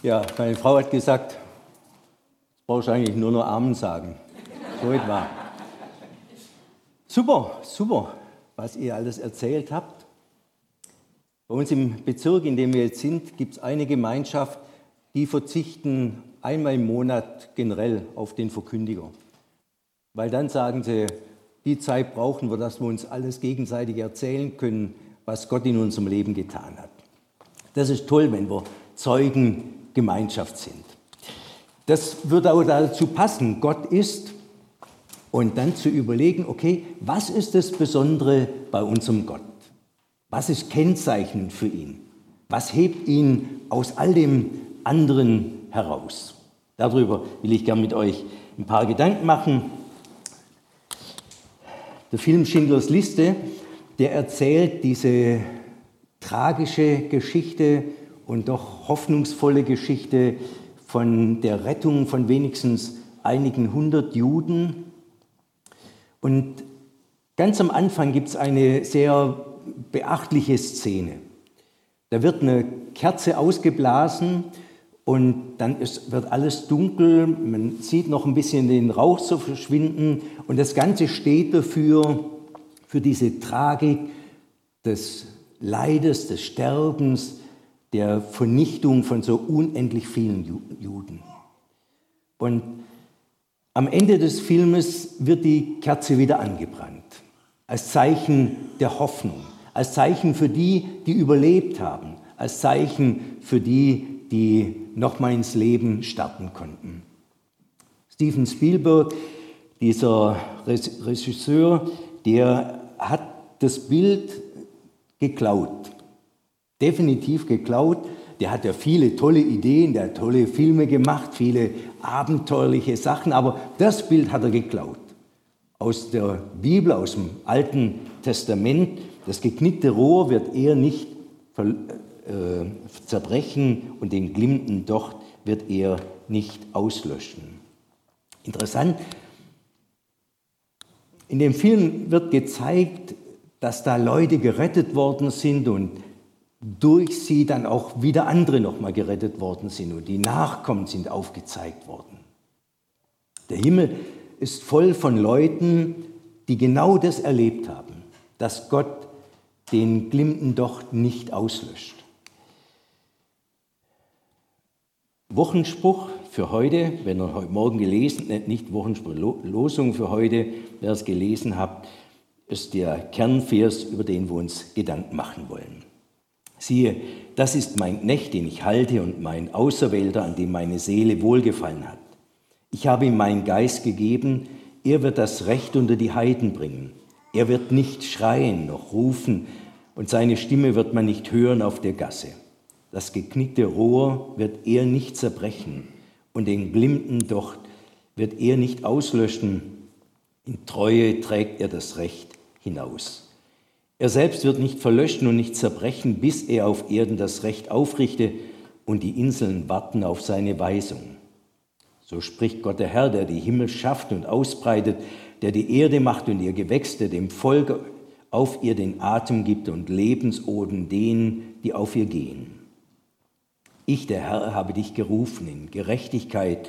Ja, meine Frau hat gesagt, du brauchst eigentlich nur noch Amen sagen. So etwa. Super, super, was ihr alles erzählt habt. Bei uns im Bezirk, in dem wir jetzt sind, gibt es eine Gemeinschaft, die verzichten einmal im Monat generell auf den Verkündiger. Weil dann sagen sie, die Zeit brauchen wir, dass wir uns alles gegenseitig erzählen können, was Gott in unserem Leben getan hat. Das ist toll, wenn wir Zeugengemeinschaft sind. Das würde auch dazu passen, Gott ist, und dann zu überlegen, okay, was ist das Besondere bei unserem Gott? Was ist kennzeichnend für ihn? Was hebt ihn aus all dem anderen heraus? Darüber will ich gerne mit euch ein paar Gedanken machen. Der Film Schindlers Liste, der erzählt diese tragische Geschichte und doch hoffnungsvolle Geschichte von der Rettung von wenigstens einigen hundert Juden. Und ganz am Anfang gibt es eine sehr beachtliche Szene. Da wird eine Kerze ausgeblasen und dann ist, wird alles dunkel, man sieht noch ein bisschen den Rauch so verschwinden und das Ganze steht dafür, für diese Tragik des Leides, des Sterbens, der Vernichtung von so unendlich vielen Juden. Und am Ende des Filmes wird die Kerze wieder angebrannt, als Zeichen der Hoffnung, als Zeichen für die, die überlebt haben, als Zeichen für die, die nochmal ins Leben starten konnten. Steven Spielberg, dieser Regisseur, der hat das Bild geklaut. Definitiv geklaut. Der hat ja viele tolle Ideen, der hat tolle Filme gemacht, viele abenteuerliche Sachen, aber das Bild hat er geklaut. Aus der Bibel, aus dem Alten Testament, das geknickte Rohr wird er nicht äh, zerbrechen und den glimmenden Docht wird er nicht auslöschen. Interessant, in dem Film wird gezeigt, dass da Leute gerettet worden sind und durch sie dann auch wieder andere nochmal gerettet worden sind und die Nachkommen sind aufgezeigt worden. Der Himmel ist voll von Leuten, die genau das erlebt haben, dass Gott den glimmenden Docht nicht auslöscht. Wochenspruch für heute, wenn ihr heute Morgen gelesen, nicht Wochenspruch, Losung für heute, wer es gelesen habt, ist der Kernvers, über den wir uns Gedanken machen wollen. Siehe, das ist mein Knecht, den ich halte und mein Auserwählter, an dem meine Seele wohlgefallen hat. Ich habe ihm meinen Geist gegeben, er wird das Recht unter die Heiden bringen. Er wird nicht schreien noch rufen und seine Stimme wird man nicht hören auf der Gasse. Das geknickte Rohr wird er nicht zerbrechen und den glimmenden Docht wird er nicht auslöschen. In Treue trägt er das Recht hinaus. Er selbst wird nicht verlöschen und nicht zerbrechen, bis er auf Erden das Recht aufrichte und die Inseln warten auf seine Weisung. So spricht Gott der Herr, der die Himmel schafft und ausbreitet, der die Erde macht und ihr Gewächs, der dem Volk auf ihr den Atem gibt und Lebensoden denen, die auf ihr gehen. Ich, der Herr, habe dich gerufen in Gerechtigkeit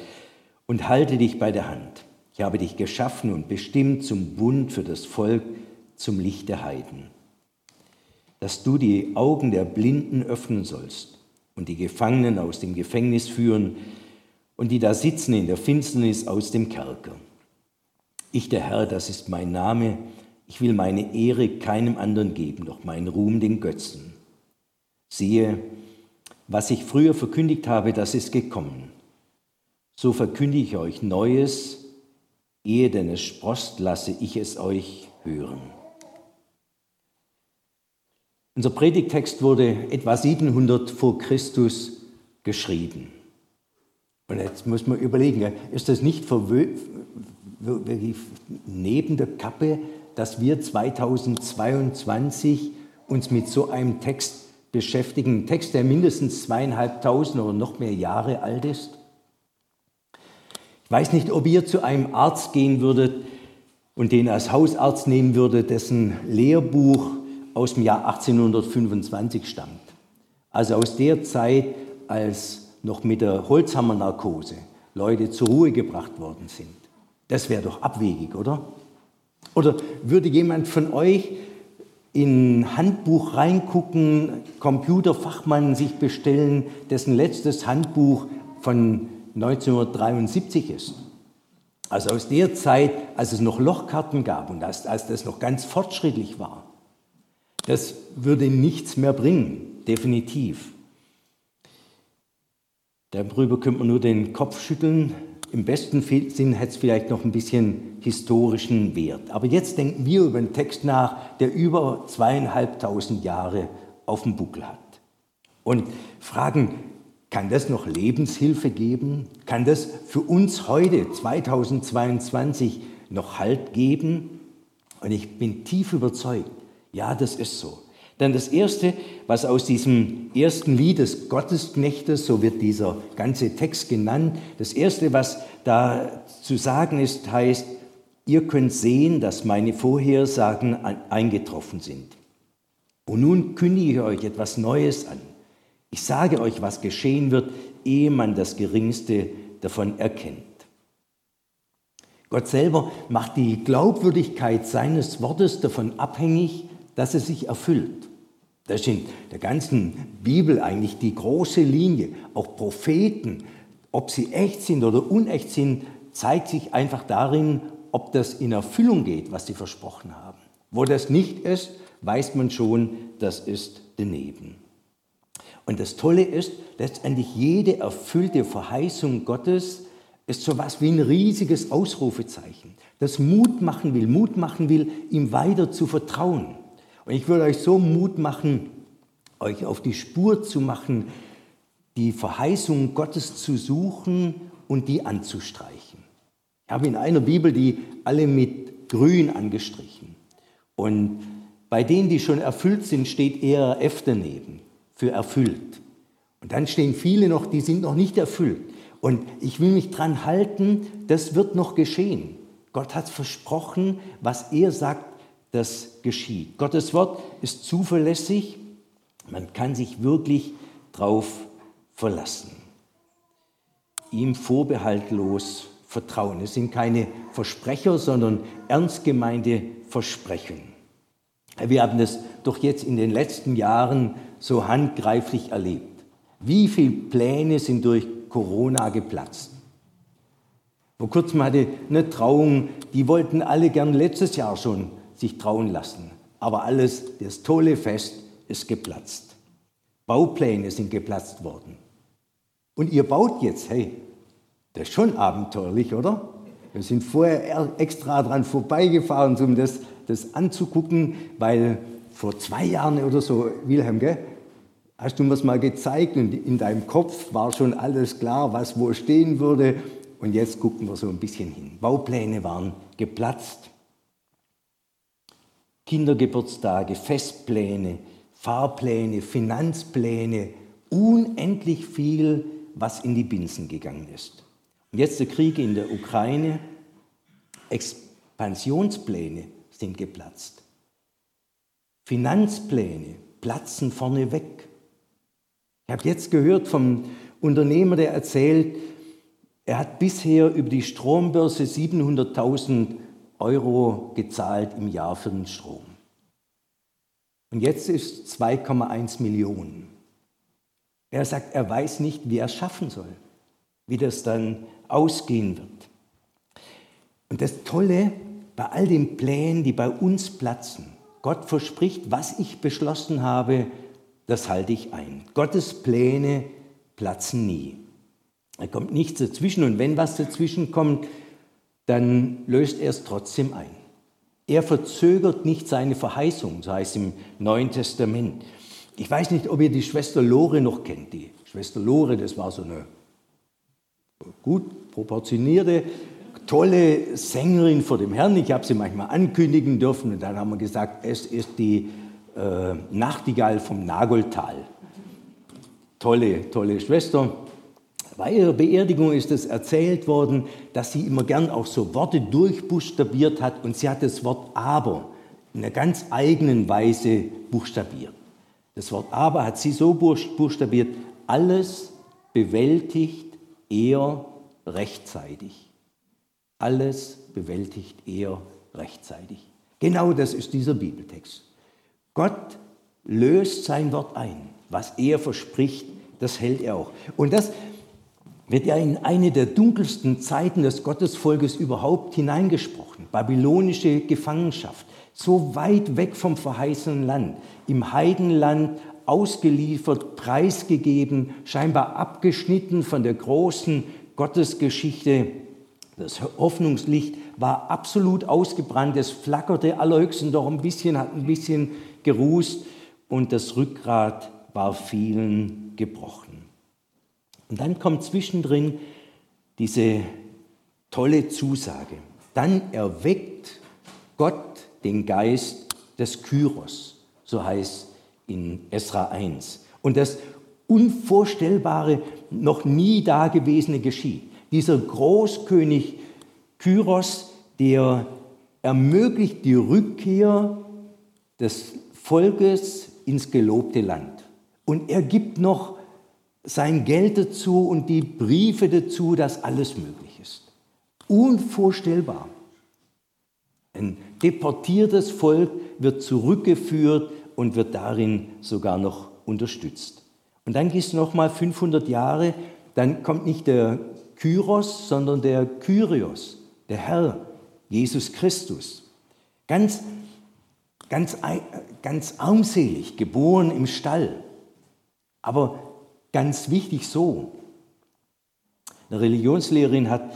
und halte dich bei der Hand. Ich habe dich geschaffen und bestimmt zum Bund für das Volk, zum Licht der Heiden, dass du die Augen der Blinden öffnen sollst und die Gefangenen aus dem Gefängnis führen und die da sitzen in der Finsternis aus dem Kerker. Ich, der Herr, das ist mein Name, ich will meine Ehre keinem anderen geben, doch meinen Ruhm den Götzen. Siehe, was ich früher verkündigt habe, das ist gekommen. So verkündige ich euch Neues, ehe denn es sprost, lasse ich es euch hören. Unser Predigtext wurde etwa 700 vor Christus geschrieben. Und jetzt muss man überlegen, ist das nicht neben der Kappe, dass wir 2022 uns mit so einem Text beschäftigen. Ein Text, der mindestens zweieinhalbtausend oder noch mehr Jahre alt ist. Ich weiß nicht, ob ihr zu einem Arzt gehen würdet und den als Hausarzt nehmen würdet, dessen Lehrbuch aus dem Jahr 1825 stammt. Also aus der Zeit, als noch mit der Holzhammernarkose Leute zur Ruhe gebracht worden sind. Das wäre doch abwegig, oder? Oder würde jemand von euch in Handbuch reingucken, Computerfachmann sich bestellen, dessen letztes Handbuch von 1973 ist? Also aus der Zeit, als es noch Lochkarten gab und als, als das noch ganz fortschrittlich war. Das würde nichts mehr bringen, definitiv. Darüber könnte man nur den Kopf schütteln. Im besten Sinn hätte es vielleicht noch ein bisschen historischen Wert. Aber jetzt denken wir über einen Text nach, der über zweieinhalbtausend Jahre auf dem Buckel hat. Und fragen, kann das noch Lebenshilfe geben? Kann das für uns heute, 2022, noch Halt geben? Und ich bin tief überzeugt, ja, das ist so. Denn das Erste, was aus diesem ersten Lied des Gottesknechtes, so wird dieser ganze Text genannt, das Erste, was da zu sagen ist, heißt, ihr könnt sehen, dass meine Vorhersagen eingetroffen sind. Und nun kündige ich euch etwas Neues an. Ich sage euch, was geschehen wird, ehe man das Geringste davon erkennt. Gott selber macht die Glaubwürdigkeit seines Wortes davon abhängig, dass es sich erfüllt. Das ist in der ganzen Bibel eigentlich die große Linie. Auch Propheten, ob sie echt sind oder unecht sind, zeigt sich einfach darin, ob das in Erfüllung geht, was sie versprochen haben. Wo das nicht ist, weiß man schon, das ist daneben. Und das Tolle ist, letztendlich jede erfüllte Verheißung Gottes ist so etwas wie ein riesiges Ausrufezeichen, das Mut machen will, Mut machen will, ihm weiter zu vertrauen. Und ich würde euch so Mut machen, euch auf die Spur zu machen, die Verheißung Gottes zu suchen und die anzustreichen. Ich habe in einer Bibel die alle mit grün angestrichen. Und bei denen, die schon erfüllt sind, steht eher F daneben, für erfüllt. Und dann stehen viele noch, die sind noch nicht erfüllt. Und ich will mich dran halten, das wird noch geschehen. Gott hat versprochen, was er sagt, das geschieht. Gottes Wort ist zuverlässig, man kann sich wirklich darauf verlassen. Ihm vorbehaltlos vertrauen. Es sind keine Versprecher, sondern ernst gemeinte Versprechen. Wir haben das doch jetzt in den letzten Jahren so handgreiflich erlebt. Wie viele Pläne sind durch Corona geplatzt? Vor kurzem hatte eine Trauung, die wollten alle gern letztes Jahr schon sich trauen lassen. Aber alles, das tolle Fest ist geplatzt. Baupläne sind geplatzt worden. Und ihr baut jetzt, hey, das ist schon abenteuerlich, oder? Wir sind vorher extra dran vorbeigefahren, um das, das anzugucken, weil vor zwei Jahren oder so, Wilhelm, gell, hast du mir das mal gezeigt und in deinem Kopf war schon alles klar, was wo stehen würde. Und jetzt gucken wir so ein bisschen hin. Baupläne waren geplatzt. Kindergeburtstage, Festpläne, Fahrpläne, Finanzpläne, unendlich viel, was in die Binsen gegangen ist. Und jetzt der Krieg in der Ukraine, Expansionspläne sind geplatzt. Finanzpläne platzen vorneweg. Ich habe jetzt gehört vom Unternehmer, der erzählt, er hat bisher über die Strombörse 700.000 Euro gezahlt im Jahr für den Strom. Und jetzt ist 2,1 Millionen. Er sagt, er weiß nicht, wie er es schaffen soll, wie das dann ausgehen wird. Und das Tolle bei all den Plänen, die bei uns platzen, Gott verspricht, was ich beschlossen habe, das halte ich ein. Gottes Pläne platzen nie. Da kommt nichts dazwischen und wenn was dazwischen kommt, dann löst er es trotzdem ein. Er verzögert nicht seine Verheißung, so heißt im Neuen Testament. Ich weiß nicht, ob ihr die Schwester Lore noch kennt. Die Schwester Lore, das war so eine gut proportionierte, tolle Sängerin vor dem Herrn. Ich habe sie manchmal ankündigen dürfen und dann haben wir gesagt, es ist die äh, Nachtigall vom Nageltal. Tolle, tolle Schwester. Bei ihrer Beerdigung ist es erzählt worden, dass sie immer gern auch so Worte durchbuchstabiert hat und sie hat das Wort aber in einer ganz eigenen Weise buchstabiert. Das Wort aber hat sie so buchstabiert, alles, bewältigt er rechtzeitig. Alles bewältigt er rechtzeitig. Genau das ist dieser Bibeltext. Gott löst sein Wort ein. Was er verspricht, das hält er auch. Und das wird ja in eine der dunkelsten Zeiten des Gottesvolkes überhaupt hineingesprochen. Babylonische Gefangenschaft, so weit weg vom verheißenen Land, im Heidenland ausgeliefert, preisgegeben, scheinbar abgeschnitten von der großen Gottesgeschichte. Das Hoffnungslicht war absolut ausgebrannt, es flackerte allerhöchstens doch ein bisschen, hat ein bisschen gerußt und das Rückgrat war vielen gebrochen. Und dann kommt zwischendrin diese tolle Zusage. Dann erweckt Gott den Geist des Kyros, so heißt in Esra 1. Und das Unvorstellbare, noch nie dagewesene geschieht. Dieser Großkönig Kyros, der ermöglicht die Rückkehr des Volkes ins gelobte Land. Und er gibt noch sein Geld dazu und die Briefe dazu, dass alles möglich ist. Unvorstellbar. Ein deportiertes Volk wird zurückgeführt und wird darin sogar noch unterstützt. Und dann gehst du noch mal 500 Jahre, dann kommt nicht der Kyros, sondern der Kyrios, der Herr, Jesus Christus. Ganz, ganz, ganz armselig, geboren im Stall. Aber ganz wichtig so. Eine Religionslehrerin hat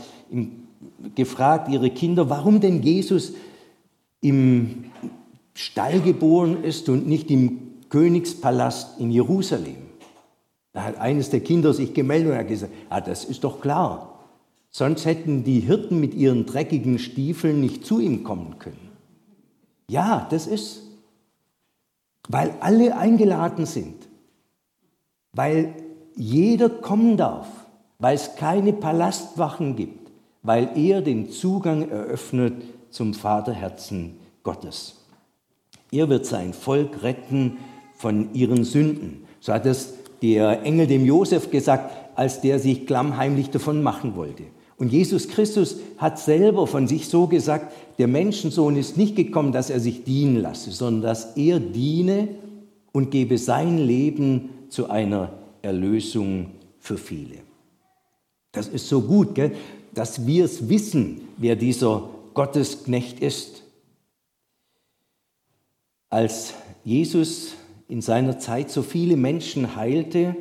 gefragt, ihre Kinder, warum denn Jesus im Stall geboren ist und nicht im Königspalast in Jerusalem. Da hat eines der Kinder sich gemeldet und hat gesagt, ah, das ist doch klar. Sonst hätten die Hirten mit ihren dreckigen Stiefeln nicht zu ihm kommen können. Ja, das ist, weil alle eingeladen sind, weil jeder kommen darf, weil es keine Palastwachen gibt, weil er den Zugang eröffnet zum Vaterherzen Gottes. Er wird sein Volk retten von ihren Sünden. So hat es der Engel dem Josef gesagt, als der sich klammheimlich davon machen wollte. Und Jesus Christus hat selber von sich so gesagt, der Menschensohn ist nicht gekommen, dass er sich dienen lasse, sondern dass er diene und gebe sein Leben zu einer Erlösung für viele. Das ist so gut, gell? dass wir es wissen, wer dieser Gottesknecht ist. Als Jesus in seiner Zeit so viele Menschen heilte,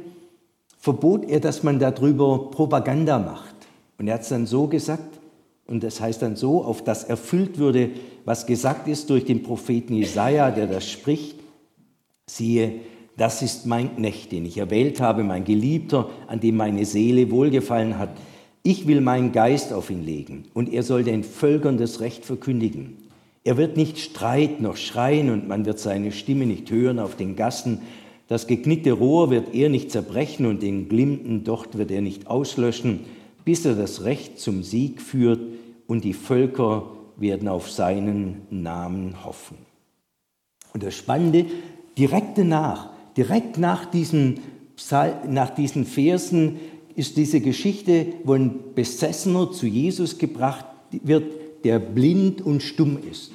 verbot er, dass man darüber Propaganda macht. Und er hat es dann so gesagt, und das heißt dann so, auf das erfüllt würde, was gesagt ist durch den Propheten Jesaja, der das spricht. Siehe, das ist mein Knecht, den ich erwählt habe, mein Geliebter, an dem meine Seele wohlgefallen hat. Ich will meinen Geist auf ihn legen, und er soll den Völkern das Recht verkündigen. Er wird nicht streiten noch schreien und man wird seine Stimme nicht hören auf den Gassen. Das geknickte Rohr wird er nicht zerbrechen und den glimmenden Docht wird er nicht auslöschen, bis er das Recht zum Sieg führt und die Völker werden auf seinen Namen hoffen. Und das Spannende, direkt danach, direkt nach diesen, nach diesen Versen ist diese Geschichte, wo ein Besessener zu Jesus gebracht wird, der blind und stumm ist.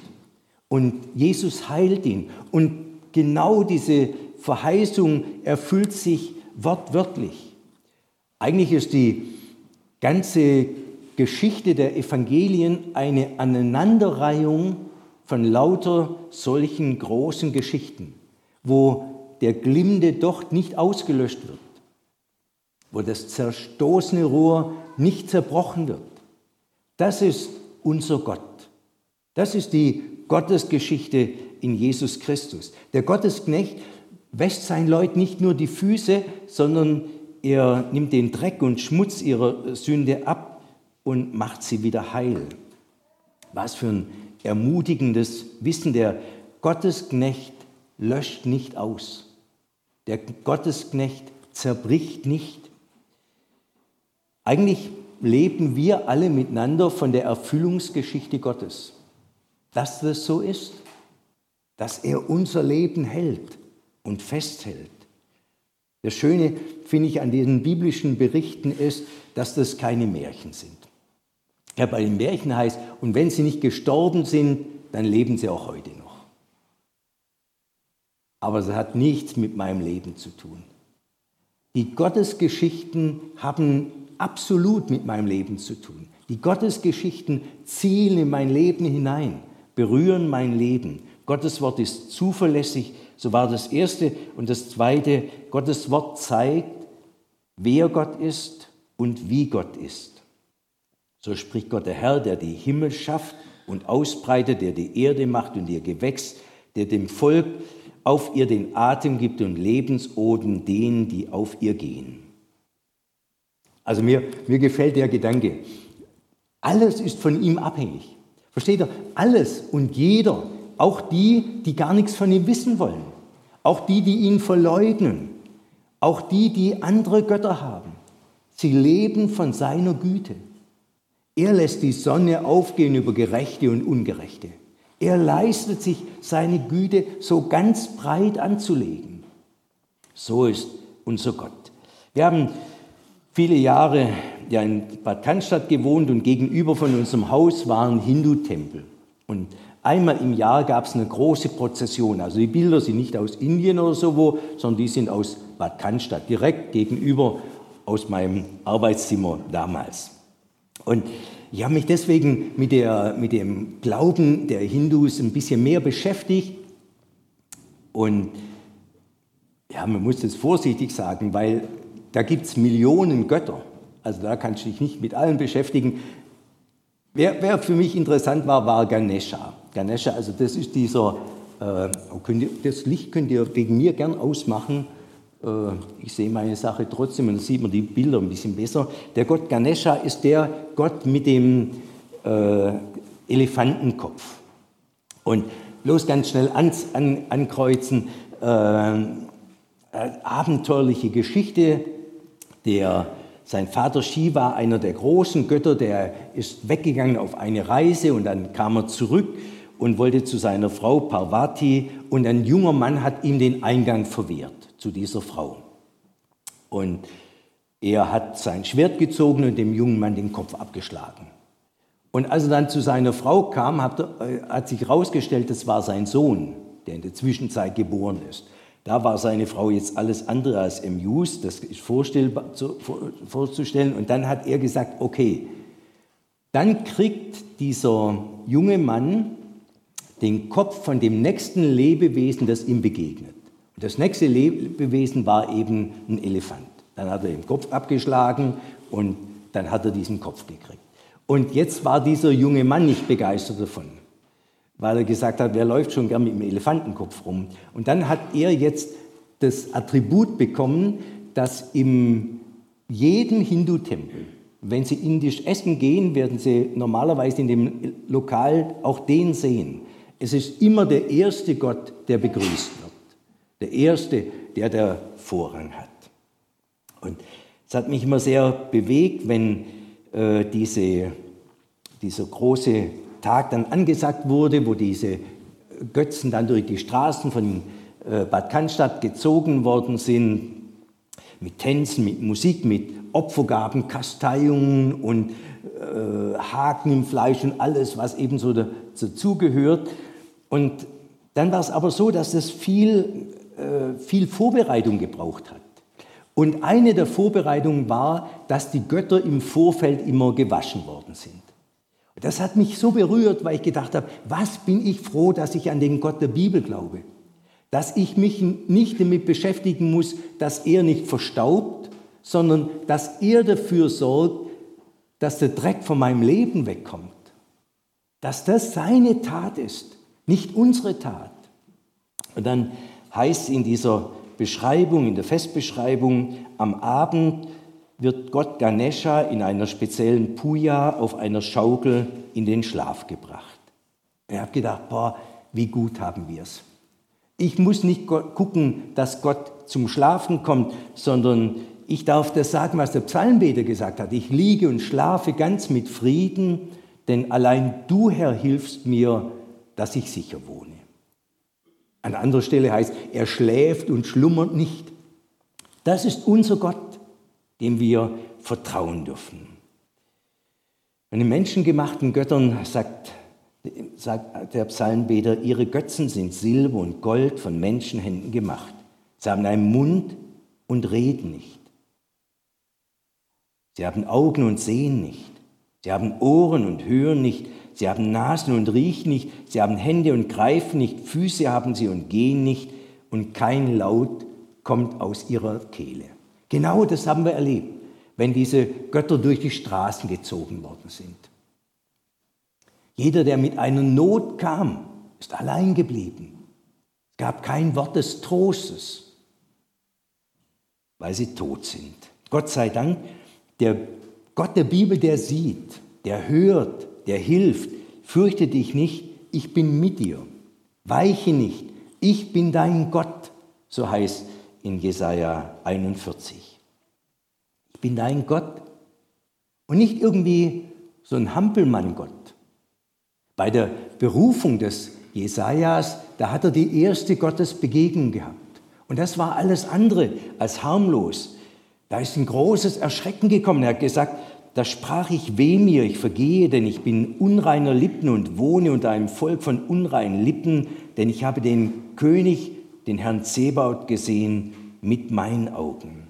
Und Jesus heilt ihn. Und genau diese Verheißung erfüllt sich wortwörtlich. Eigentlich ist die ganze Geschichte der Evangelien eine Aneinanderreihung von lauter solchen großen Geschichten, wo der glimmende Docht nicht ausgelöscht wird, wo das zerstoßene Rohr nicht zerbrochen wird. Das ist unser Gott. Das ist die Gottesgeschichte in Jesus Christus. Der Gottesknecht wäscht seinen Leuten nicht nur die Füße, sondern er nimmt den Dreck und Schmutz ihrer Sünde ab und macht sie wieder heil. Was für ein ermutigendes Wissen. Der Gottesknecht löscht nicht aus. Der Gottesknecht zerbricht nicht. Eigentlich leben wir alle miteinander von der Erfüllungsgeschichte Gottes. Dass das so ist, dass er unser Leben hält und festhält. Das Schöne, finde ich, an diesen biblischen Berichten ist, dass das keine Märchen sind. Ja, bei den Märchen heißt, und wenn sie nicht gestorben sind, dann leben sie auch heute. Aber es hat nichts mit meinem Leben zu tun. Die Gottesgeschichten haben absolut mit meinem Leben zu tun. Die Gottesgeschichten zielen in mein Leben hinein, berühren mein Leben. Gottes Wort ist zuverlässig, so war das Erste. Und das Zweite, Gottes Wort zeigt, wer Gott ist und wie Gott ist. So spricht Gott der Herr, der die Himmel schafft und ausbreitet, der die Erde macht und ihr Gewächs, der dem Volk auf ihr den Atem gibt und Lebensoden denen, die auf ihr gehen. Also mir, mir gefällt der Gedanke. Alles ist von ihm abhängig. Versteht ihr? Alles und jeder, auch die, die gar nichts von ihm wissen wollen, auch die, die ihn verleugnen, auch die, die andere Götter haben. Sie leben von seiner Güte. Er lässt die Sonne aufgehen über Gerechte und Ungerechte. Er leistet sich seine Güte so ganz breit anzulegen. So ist unser Gott. Wir haben viele Jahre ja in Bad Cannstatt gewohnt und gegenüber von unserem Haus war ein Hindu-Tempel. Und einmal im Jahr gab es eine große Prozession. Also die Bilder sind nicht aus Indien oder so wo, sondern die sind aus Bad Cannstatt, direkt gegenüber aus meinem Arbeitszimmer damals. Und ich habe mich deswegen mit, der, mit dem Glauben der Hindus ein bisschen mehr beschäftigt. Und ja, man muss das vorsichtig sagen, weil da gibt es Millionen Götter. Also da kannst du dich nicht mit allen beschäftigen. Wer, wer, für mich interessant war, war Ganesha. Ganesha, also das ist dieser, äh, oh, ihr, das Licht könnt ihr wegen mir gern ausmachen. Äh, ich sehe meine Sache trotzdem und dann sieht man die Bilder ein bisschen besser. Der Gott Ganesha ist der Gott mit dem äh, Elefantenkopf. Und bloß ganz schnell an, an, ankreuzen, äh, abenteuerliche Geschichte, der, sein Vater Shiva, einer der großen Götter, der ist weggegangen auf eine Reise und dann kam er zurück und wollte zu seiner Frau Parvati und ein junger Mann hat ihm den Eingang verwehrt zu dieser Frau. Und er hat sein Schwert gezogen und dem jungen Mann den Kopf abgeschlagen. Und als er dann zu seiner Frau kam, hat, er, äh, hat sich herausgestellt, das war sein Sohn, der in der Zwischenzeit geboren ist. Da war seine Frau jetzt alles andere als amused, das ist vorzustellen. Und dann hat er gesagt, okay, dann kriegt dieser junge Mann den Kopf von dem nächsten Lebewesen, das ihm begegnet. Das nächste Lebewesen war eben ein Elefant. Dann hat er den Kopf abgeschlagen und dann hat er diesen Kopf gekriegt. Und jetzt war dieser junge Mann nicht begeistert davon, weil er gesagt hat, wer läuft schon gern mit dem Elefantenkopf rum. Und dann hat er jetzt das Attribut bekommen, dass in jedem Hindu-Tempel, wenn Sie indisch essen gehen, werden Sie normalerweise in dem Lokal auch den sehen. Es ist immer der erste Gott, der begrüßt wird. Der erste, der der Vorrang hat. Und es hat mich immer sehr bewegt, wenn äh, diese, dieser große Tag dann angesagt wurde, wo diese Götzen dann durch die Straßen von äh, Bad Cannstatt gezogen worden sind, mit Tänzen, mit Musik, mit Opfergaben, Kasteiungen und äh, Haken im Fleisch und alles, was eben so dazugehört. Und dann war es aber so, dass es viel, viel Vorbereitung gebraucht hat. Und eine der Vorbereitungen war, dass die Götter im Vorfeld immer gewaschen worden sind. Das hat mich so berührt, weil ich gedacht habe, was bin ich froh, dass ich an den Gott der Bibel glaube. Dass ich mich nicht damit beschäftigen muss, dass er nicht verstaubt, sondern dass er dafür sorgt, dass der Dreck von meinem Leben wegkommt. Dass das seine Tat ist nicht unsere Tat. Und dann heißt in dieser Beschreibung, in der Festbeschreibung, am Abend wird Gott Ganesha in einer speziellen Puja auf einer Schaukel in den Schlaf gebracht. Ich habe gedacht, boah, wie gut haben wir es. Ich muss nicht gucken, dass Gott zum Schlafen kommt, sondern ich darf das sagen, was der Psalmbeter gesagt hat. Ich liege und schlafe ganz mit Frieden, denn allein du, Herr, hilfst mir dass ich sicher wohne. An anderer Stelle heißt, er schläft und schlummert nicht. Das ist unser Gott, dem wir vertrauen dürfen. Von den menschengemachten Göttern sagt, sagt der Psalmbeter, ihre Götzen sind Silber und Gold von Menschenhänden gemacht. Sie haben einen Mund und reden nicht. Sie haben Augen und sehen nicht. Sie haben Ohren und hören nicht. Sie haben Nasen und riechen nicht. Sie haben Hände und greifen nicht. Füße haben sie und gehen nicht. Und kein Laut kommt aus ihrer Kehle. Genau das haben wir erlebt, wenn diese Götter durch die Straßen gezogen worden sind. Jeder, der mit einer Not kam, ist allein geblieben. Es gab kein Wort des Trostes, weil sie tot sind. Gott sei Dank, der Gott der Bibel, der sieht, der hört, der hilft. Fürchte dich nicht, ich bin mit dir. Weiche nicht, ich bin dein Gott, so heißt in Jesaja 41. Ich bin dein Gott und nicht irgendwie so ein Hampelmann-Gott. Bei der Berufung des Jesajas, da hat er die erste Gottesbegegnung gehabt. Und das war alles andere als harmlos. Da ist ein großes Erschrecken gekommen. Er hat gesagt, da sprach ich weh mir, ich vergehe, denn ich bin unreiner Lippen und wohne unter einem Volk von unreinen Lippen, denn ich habe den König, den Herrn Zebaut gesehen mit meinen Augen.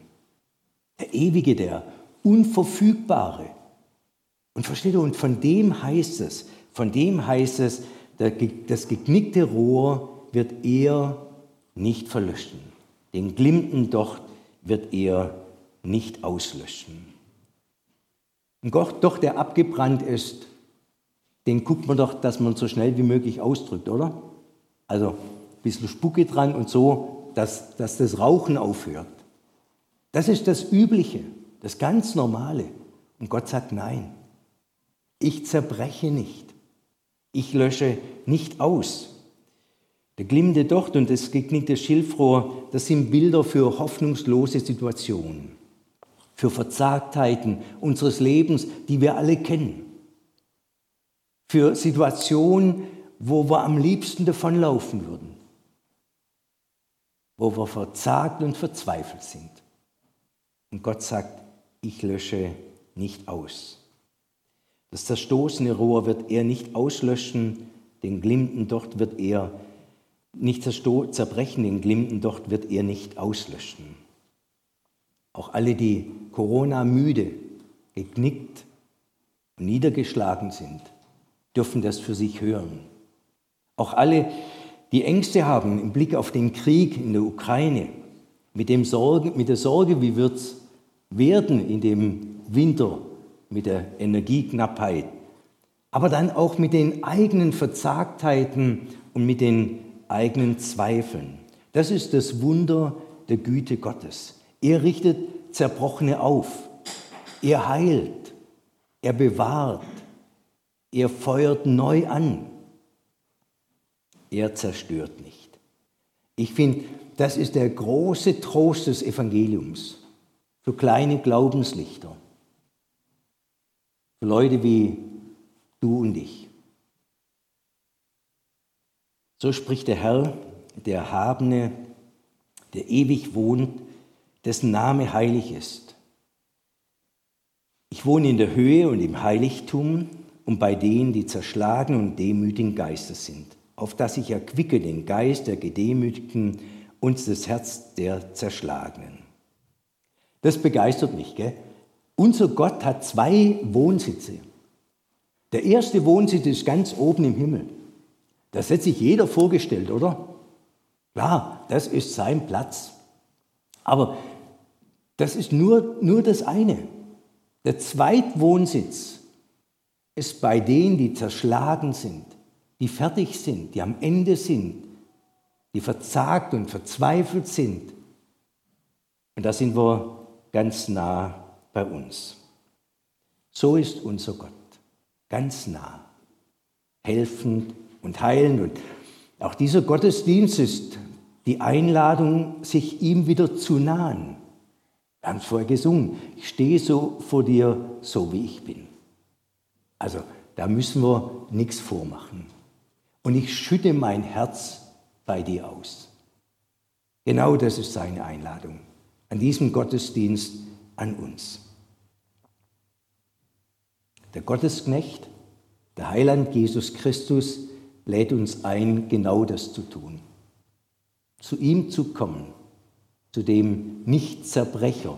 Der Ewige, der Unverfügbare. Und versteht ihr, und von dem heißt es, von dem heißt es, das geknickte Rohr wird er nicht verlöschen. Den glimmenden Docht wird er nicht auslöschen. Und doch der abgebrannt ist, den guckt man doch, dass man so schnell wie möglich ausdrückt, oder? Also ein bisschen Spucke dran und so, dass, dass das Rauchen aufhört. Das ist das Übliche, das ganz Normale. Und Gott sagt, nein, ich zerbreche nicht. Ich lösche nicht aus. Der glimmende Docht und das geknickte Schilfrohr, das sind Bilder für hoffnungslose Situationen, für Verzagtheiten unseres Lebens, die wir alle kennen, für Situationen, wo wir am liebsten davonlaufen würden, wo wir verzagt und verzweifelt sind. Und Gott sagt, ich lösche nicht aus. Das zerstoßene Rohr wird er nicht auslöschen, den glimmenden Docht wird er nicht zerbrechen, den glimmenden Docht wird er nicht auslöschen. Auch alle, die Corona müde, geknickt und niedergeschlagen sind, dürfen das für sich hören. Auch alle, die Ängste haben im Blick auf den Krieg in der Ukraine, mit, dem Sorge, mit der Sorge, wie wird es werden in dem Winter mit der Energieknappheit, aber dann auch mit den eigenen Verzagtheiten und mit den eigenen Zweifeln. Das ist das Wunder der Güte Gottes. Er richtet Zerbrochene auf, er heilt, er bewahrt, er feuert neu an, er zerstört nicht. Ich finde, das ist der große Trost des Evangeliums für kleine Glaubenslichter. Für Leute wie du und ich. So spricht der Herr, der Erhabene, der ewig wohnt, dessen Name heilig ist. Ich wohne in der Höhe und im Heiligtum und bei denen, die zerschlagen und demütigen Geistes sind, auf dass ich erquicke den Geist der Gedemütigten und das Herz der Zerschlagenen. Das begeistert mich, gell? Unser Gott hat zwei Wohnsitze. Der erste Wohnsitz ist ganz oben im Himmel. Das hat sich jeder vorgestellt, oder? Klar, das ist sein Platz. Aber das ist nur, nur das eine. Der Zweitwohnsitz ist bei denen, die zerschlagen sind, die fertig sind, die am Ende sind, die verzagt und verzweifelt sind. Und da sind wir ganz nah bei uns. So ist unser Gott, ganz nah, helfend und heilend. Und auch dieser Gottesdienst ist die Einladung, sich ihm wieder zu nahen. Wir haben es vorher gesungen, ich stehe so vor dir, so wie ich bin. Also da müssen wir nichts vormachen. Und ich schütte mein Herz bei dir aus. Genau das ist seine Einladung. an diesem Gottesdienst an uns. Der Gottesknecht, der Heiland Jesus Christus, lädt uns ein, genau das zu tun. Zu ihm zu kommen, zu dem Nicht-Zerbrecher,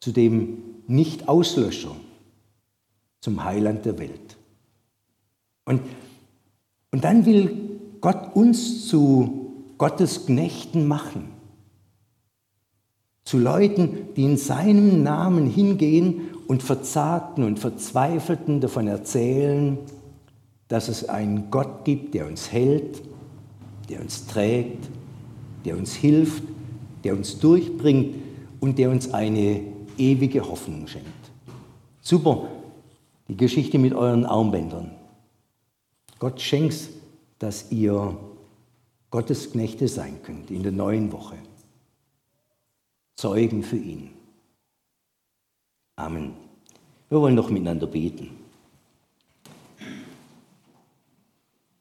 zu dem Nicht-Auslöscher, zum Heiland der Welt. Und, und dann will Gott uns zu Gottes Knechten machen zu Leuten, die in seinem Namen hingehen und Verzagten und Verzweifelten davon erzählen, dass es einen Gott gibt, der uns hält, der uns trägt, der uns hilft, der uns durchbringt und der uns eine ewige Hoffnung schenkt. Super, die Geschichte mit euren Armbändern. Gott schenkt, dass ihr Gottes Knechte sein könnt in der neuen Woche. Zeugen für ihn. Amen. Wir wollen noch miteinander beten.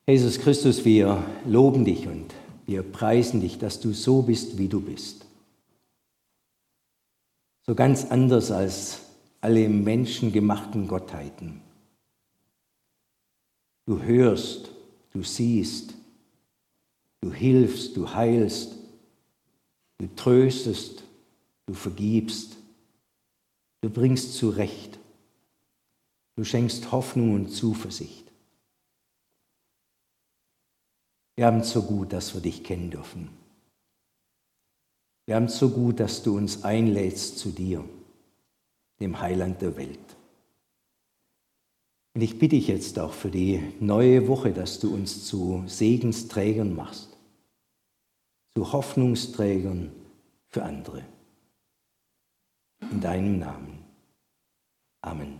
Jesus Christus, wir loben dich und wir preisen dich, dass du so bist, wie du bist. So ganz anders als alle menschengemachten Gottheiten. Du hörst, du siehst, du hilfst, du heilst, du tröstest, Du vergibst. Du bringst zurecht. Du schenkst Hoffnung und Zuversicht. Wir haben es so gut, dass wir dich kennen dürfen. Wir haben es so gut, dass du uns einlädst zu dir, dem Heiland der Welt. Und ich bitte dich jetzt auch für die neue Woche, dass du uns zu Segensträgern machst, zu Hoffnungsträgern für andere in deinem Namen. Amen.